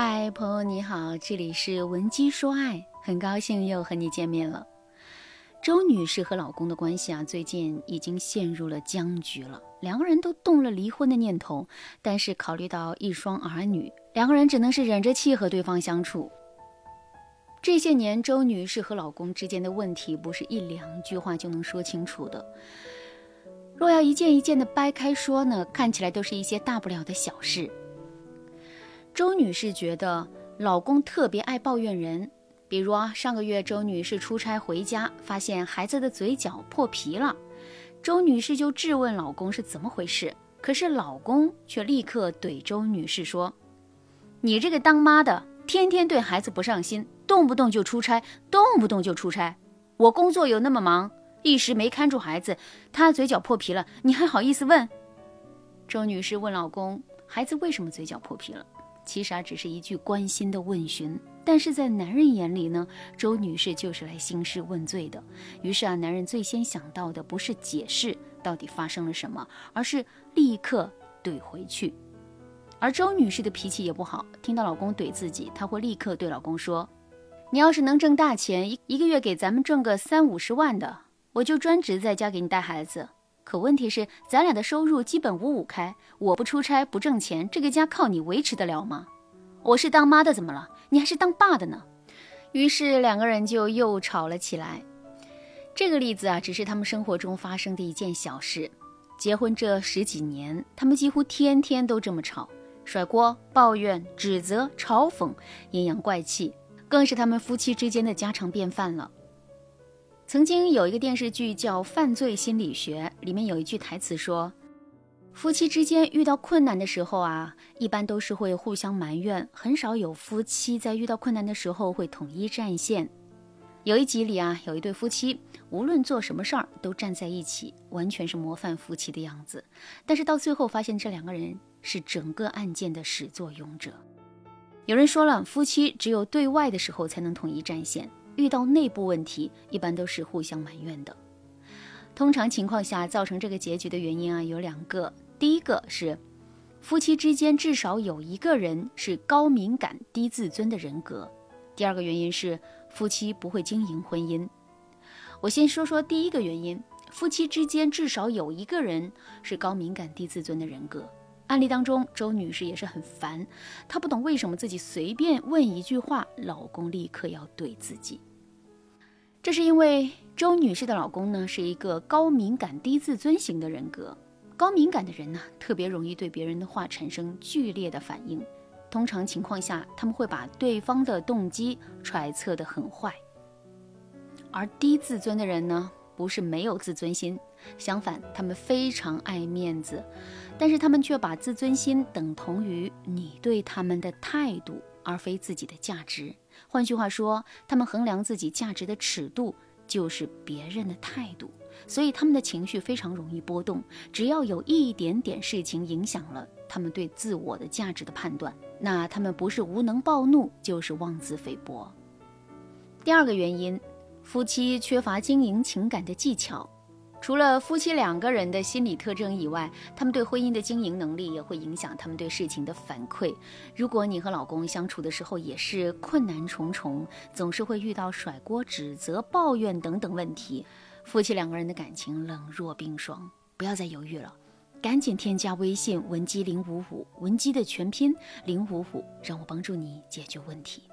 嗨，朋友你好，这里是文姬说爱，很高兴又和你见面了。周女士和老公的关系啊，最近已经陷入了僵局了，两个人都动了离婚的念头，但是考虑到一双儿女，两个人只能是忍着气和对方相处。这些年，周女士和老公之间的问题不是一两句话就能说清楚的，若要一件一件的掰开说呢，看起来都是一些大不了的小事。周女士觉得老公特别爱抱怨人，比如啊，上个月周女士出差回家，发现孩子的嘴角破皮了，周女士就质问老公是怎么回事，可是老公却立刻怼周女士说：“你这个当妈的，天天对孩子不上心，动不动就出差，动不动就出差。我工作有那么忙，一时没看住孩子，他嘴角破皮了，你还好意思问？”周女士问老公：“孩子为什么嘴角破皮了？”其实啊，只是一句关心的问询，但是在男人眼里呢，周女士就是来兴师问罪的。于是啊，男人最先想到的不是解释到底发生了什么，而是立刻怼回去。而周女士的脾气也不好，听到老公怼自己，她会立刻对老公说：“你要是能挣大钱，一一个月给咱们挣个三五十万的，我就专职在家给你带孩子。可问题是，咱俩的收入基本五五开，我不出差不挣钱，这个家靠你维持得了吗？我是当妈的，怎么了？你还是当爸的呢？于是两个人就又吵了起来。这个例子啊，只是他们生活中发生的一件小事。结婚这十几年，他们几乎天天都这么吵，甩锅、抱怨、指责、嘲讽，阴阳怪气，更是他们夫妻之间的家常便饭了。曾经有一个电视剧叫《犯罪心理学》，里面有一句台词说：“夫妻之间遇到困难的时候啊，一般都是会互相埋怨，很少有夫妻在遇到困难的时候会统一战线。”有一集里啊，有一对夫妻，无论做什么事儿都站在一起，完全是模范夫妻的样子。但是到最后发现，这两个人是整个案件的始作俑者。有人说了，夫妻只有对外的时候才能统一战线。遇到内部问题，一般都是互相埋怨的。通常情况下，造成这个结局的原因啊，有两个。第一个是夫妻之间至少有一个人是高敏感、低自尊的人格；第二个原因是夫妻不会经营婚姻。我先说说第一个原因：夫妻之间至少有一个人是高敏感、低自尊的人格。案例当中，周女士也是很烦，她不懂为什么自己随便问一句话，老公立刻要怼自己。这是因为周女士的老公呢是一个高敏感、低自尊型的人格。高敏感的人呢，特别容易对别人的话产生剧烈的反应。通常情况下，他们会把对方的动机揣测得很坏。而低自尊的人呢，不是没有自尊心，相反，他们非常爱面子，但是他们却把自尊心等同于你对他们的态度，而非自己的价值。换句话说，他们衡量自己价值的尺度就是别人的态度，所以他们的情绪非常容易波动。只要有一点点事情影响了他们对自我的价值的判断，那他们不是无能暴怒，就是妄自菲薄。第二个原因，夫妻缺乏经营情感的技巧。除了夫妻两个人的心理特征以外，他们对婚姻的经营能力也会影响他们对事情的反馈。如果你和老公相处的时候也是困难重重，总是会遇到甩锅、指责、抱怨等等问题，夫妻两个人的感情冷若冰霜。不要再犹豫了，赶紧添加微信文姬零五五，文姬的全拼零五五，让我帮助你解决问题。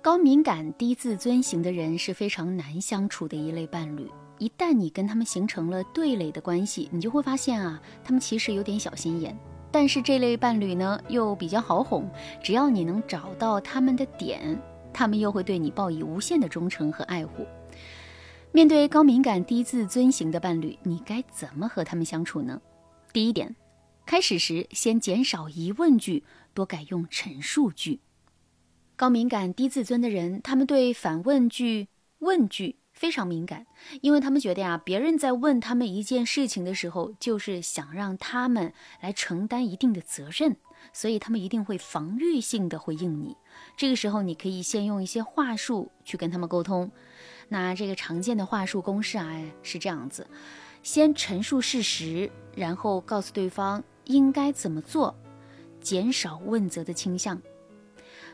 高敏感、低自尊型的人是非常难相处的一类伴侣。一旦你跟他们形成了对垒的关系，你就会发现啊，他们其实有点小心眼。但是这类伴侣呢，又比较好哄，只要你能找到他们的点，他们又会对你报以无限的忠诚和爱护。面对高敏感、低自尊型的伴侣，你该怎么和他们相处呢？第一点，开始时先减少疑问句，多改用陈述句。高敏感、低自尊的人，他们对反问句、问句。非常敏感，因为他们觉得呀，别人在问他们一件事情的时候，就是想让他们来承担一定的责任，所以他们一定会防御性的回应你。这个时候，你可以先用一些话术去跟他们沟通。那这个常见的话术公式啊是这样子：先陈述事实，然后告诉对方应该怎么做，减少问责的倾向。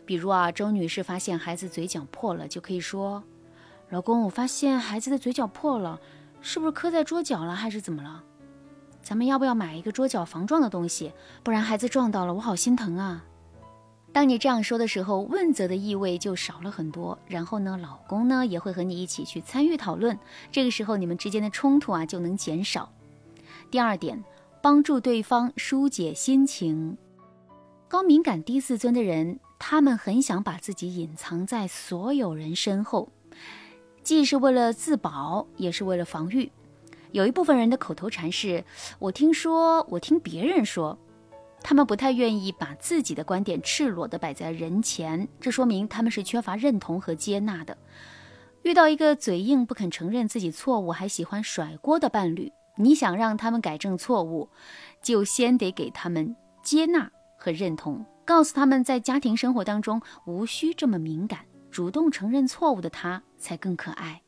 比如啊，周女士发现孩子嘴角破了，就可以说：“老公，我发现孩子的嘴角破了，是不是磕在桌角了，还是怎么了？咱们要不要买一个桌角防撞的东西？不然孩子撞到了，我好心疼啊。”当你这样说的时候，问责的意味就少了很多。然后呢，老公呢也会和你一起去参与讨论，这个时候你们之间的冲突啊就能减少。第二点，帮助对方疏解心情。高敏感低自尊的人。他们很想把自己隐藏在所有人身后，既是为了自保，也是为了防御。有一部分人的口头禅是：“我听说，我听别人说。”他们不太愿意把自己的观点赤裸地摆在人前，这说明他们是缺乏认同和接纳的。遇到一个嘴硬、不肯承认自己错误，还喜欢甩锅的伴侣，你想让他们改正错误，就先得给他们接纳和认同。告诉他们在家庭生活当中无需这么敏感，主动承认错误的他才更可爱。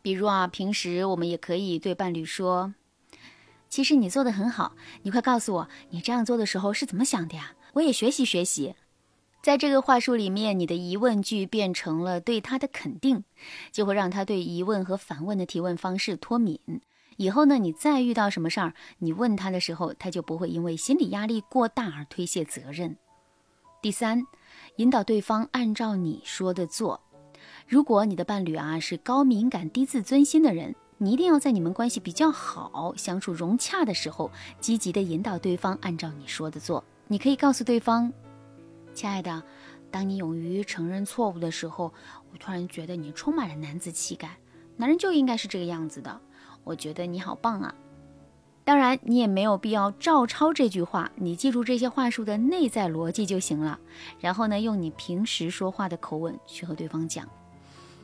比如啊，平时我们也可以对伴侣说：“其实你做的很好，你快告诉我，你这样做的时候是怎么想的呀？我也学习学习。”在这个话术里面，你的疑问句变成了对他的肯定，就会让他对疑问和反问的提问方式脱敏。以后呢，你再遇到什么事儿，你问他的时候，他就不会因为心理压力过大而推卸责任。第三，引导对方按照你说的做。如果你的伴侣啊是高敏感、低自尊心的人，你一定要在你们关系比较好、相处融洽的时候，积极的引导对方按照你说的做。你可以告诉对方：“亲爱的，当你勇于承认错误的时候，我突然觉得你充满了男子气概。男人就应该是这个样子的。我觉得你好棒啊！”当然，你也没有必要照抄这句话，你记住这些话术的内在逻辑就行了。然后呢，用你平时说话的口吻去和对方讲。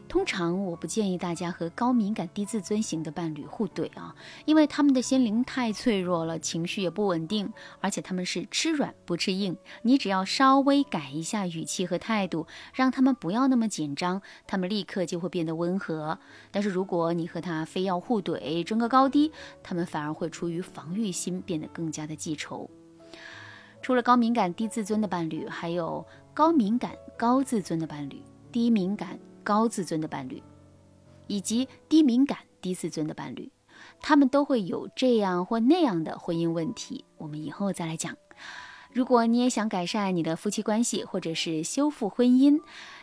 通常我不建议大家和高敏感低自尊型的伴侣互怼啊，因为他们的心灵太脆弱了，情绪也不稳定，而且他们是吃软不吃硬。你只要稍微改一下语气和态度，让他们不要那么紧张，他们立刻就会变得温和。但是如果你和他非要互怼争个高低，他们反而会出于防御心变得更加的记仇。除了高敏感低自尊的伴侣，还有高敏感高自尊的伴侣，低敏感。高自尊的伴侣，以及低敏感低自尊的伴侣，他们都会有这样或那样的婚姻问题。我们以后再来讲。如果你也想改善你的夫妻关系，或者是修复婚姻，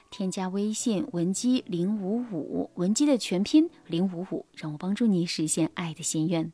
添加微信文姬零五五，文姬的全拼零五五，让我帮助你实现爱的心愿。